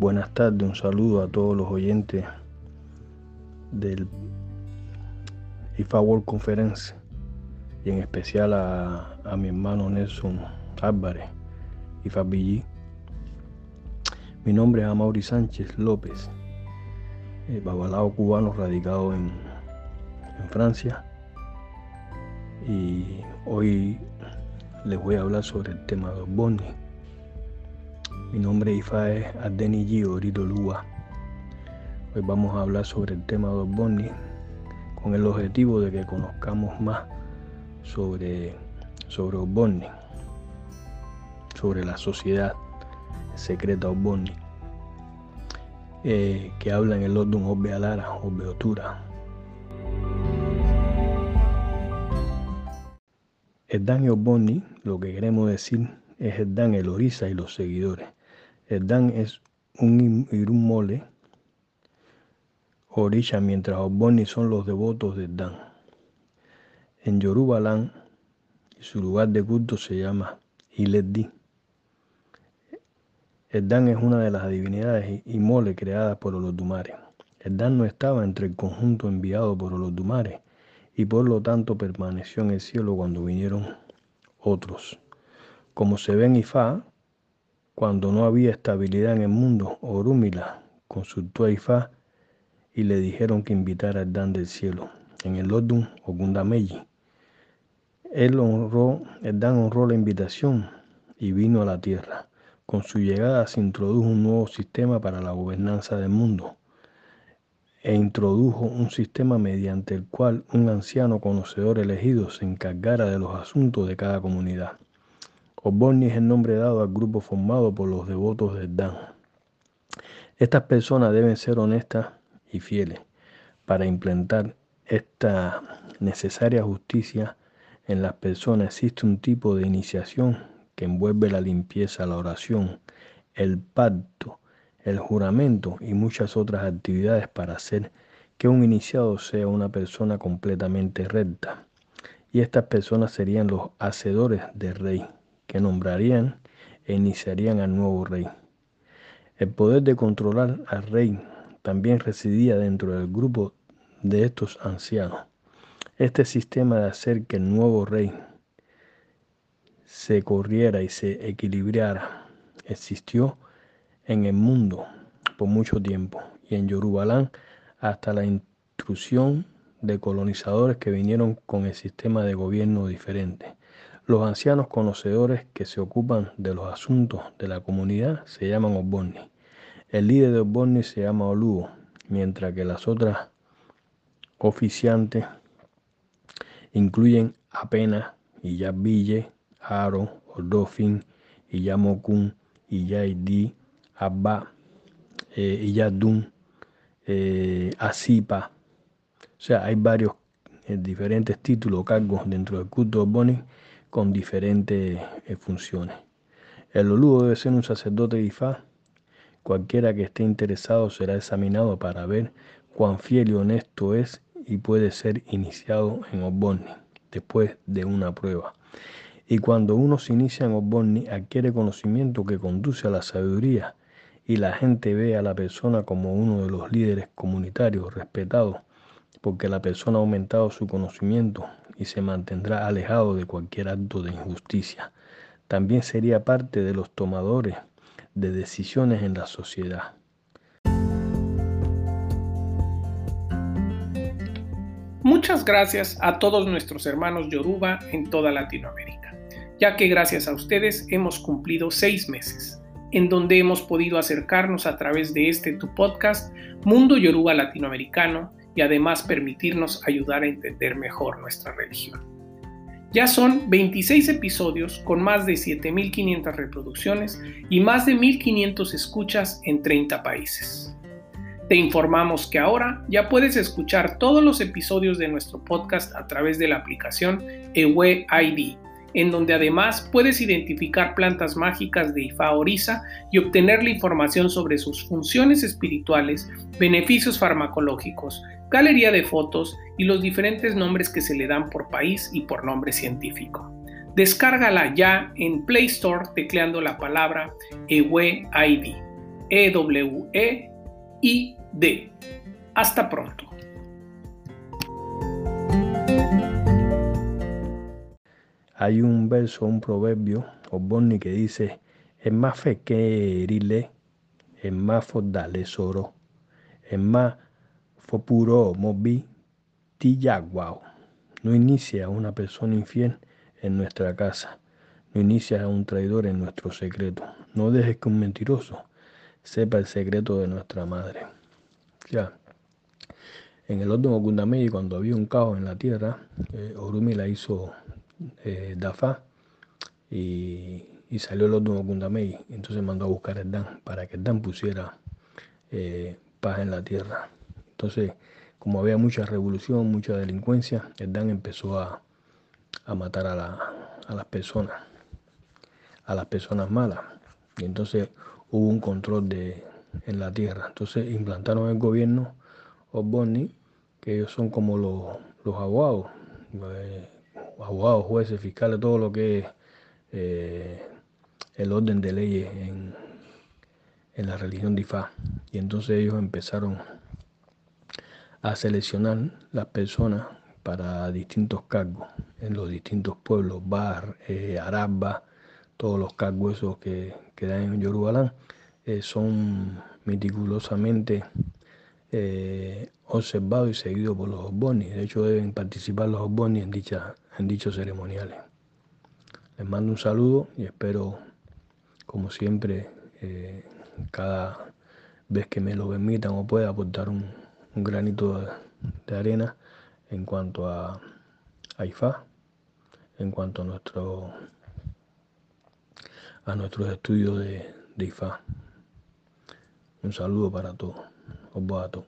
Buenas tardes, un saludo a todos los oyentes del IFA World Conference y en especial a, mi hermano Nelson Álvarez, IFA BG. Mi nombre es Amaury Sánchez López, eh, babalao cubano radicado en, en Francia. Y hoy les voy a hablar sobre el tema de los bondis. Mi nombre es Adeni Gio Lua. Hoy vamos a hablar sobre el tema de bondis con el objetivo de que conozcamos más sobre, sobre los sobre la sociedad secreta Osborne, eh, que habla en el London Obbe Alara, Obbe Otura. El Dan y Osborne, lo que queremos decir es el Dan, el Orisa y los seguidores. El Dan es un Irún Mole Orisha, mientras Oboni son los devotos de Dan. En Yorubalán, su lugar de culto se llama Ileddi. El Dan es una de las divinidades y mole creadas por los Dumares. El Dan no estaba entre el conjunto enviado por los Dumares y por lo tanto permaneció en el cielo cuando vinieron otros. Como se ve en Ifá, cuando no había estabilidad en el mundo, Orúmila consultó a Ifá y le dijeron que invitara al Dan del cielo en el Lodun Ogundameji. Él el Dan honró la invitación y vino a la tierra. Con su llegada se introdujo un nuevo sistema para la gobernanza del mundo e introdujo un sistema mediante el cual un anciano conocedor elegido se encargara de los asuntos de cada comunidad. Oborni es el nombre dado al grupo formado por los devotos del Dan. Estas personas deben ser honestas y fieles para implantar esta necesaria justicia en las personas. Existe un tipo de iniciación que envuelve la limpieza, la oración, el pacto, el juramento y muchas otras actividades para hacer que un iniciado sea una persona completamente recta. Y estas personas serían los hacedores del rey, que nombrarían e iniciarían al nuevo rey. El poder de controlar al rey también residía dentro del grupo de estos ancianos. Este sistema de hacer que el nuevo rey se corriera y se equilibrara existió en el mundo por mucho tiempo y en Yorubalán hasta la intrusión de colonizadores que vinieron con el sistema de gobierno diferente. Los ancianos conocedores que se ocupan de los asuntos de la comunidad se llaman Oborni. El líder de Osborne se llama Oluo, mientras que las otras oficiantes incluyen Apena, Iyabille, Aro, Ordofin, Iyamokun, Iyaidi, Abba, eh, Iyadun, eh, Asipa. O sea, hay varios eh, diferentes títulos o cargos dentro del culto de con diferentes eh, funciones. El Oluo debe ser un sacerdote de Ifá Cualquiera que esté interesado será examinado para ver cuán fiel y honesto es y puede ser iniciado en Osborne después de una prueba. Y cuando uno se inicia en Osborne adquiere conocimiento que conduce a la sabiduría y la gente ve a la persona como uno de los líderes comunitarios respetados porque la persona ha aumentado su conocimiento y se mantendrá alejado de cualquier acto de injusticia. También sería parte de los tomadores de decisiones en la sociedad. Muchas gracias a todos nuestros hermanos Yoruba en toda Latinoamérica, ya que gracias a ustedes hemos cumplido seis meses, en donde hemos podido acercarnos a través de este tu podcast Mundo Yoruba Latinoamericano y además permitirnos ayudar a entender mejor nuestra religión. Ya son 26 episodios con más de 7.500 reproducciones y más de 1.500 escuchas en 30 países. Te informamos que ahora ya puedes escuchar todos los episodios de nuestro podcast a través de la aplicación Ewe ID, en donde además puedes identificar plantas mágicas de Ifa Orisa y obtener la información sobre sus funciones espirituales, beneficios farmacológicos, galería de fotos y los diferentes nombres que se le dan por país y por nombre científico. Descárgala ya en Play Store tecleando la palabra EWEID. E-W-E-I-D. Hasta pronto. Hay un verso, un proverbio, o Bonnie, que dice, es más fe que herirle, es más fortalezoro, es más fopuro mobi, tiyaguao. No inicia a una persona infiel en nuestra casa. No inicia a un traidor en nuestro secreto. No dejes que un mentiroso sepa el secreto de nuestra madre. Ya. En el último Kundamei, cuando había un caos en la tierra, eh, Orumi la hizo eh, Dafa y, salió el último Kundamei. Entonces mandó a buscar el Dan para que Dan pusiera eh, paz en la tierra. Entonces, como había mucha revolución, mucha delincuencia, el Dan empezó a, a matar a, la, a las personas, a las personas malas. Y entonces hubo un control de, en la tierra. Entonces implantaron el gobierno Osborne, que ellos son como los, los abogados, eh, abogados, jueces, fiscales, todo lo que es eh, el orden de leyes en, en la religión de. Y entonces ellos empezaron a seleccionar las personas para distintos cargos en los distintos pueblos, Bar, eh, Araba, todos los cargos esos que, que dan en Yorubalán, eh, son meticulosamente eh, observados y seguidos por los Osbonis. De hecho, deben participar los Osbonis en, en dichos ceremoniales. Les mando un saludo y espero, como siempre, cada vez que me lo permitan o pueda aportar un, granito de arena en cuanto a, IFA, en cuanto a nuestro a nuestros estudios de, de IFA. Un saludo para todos. побагато.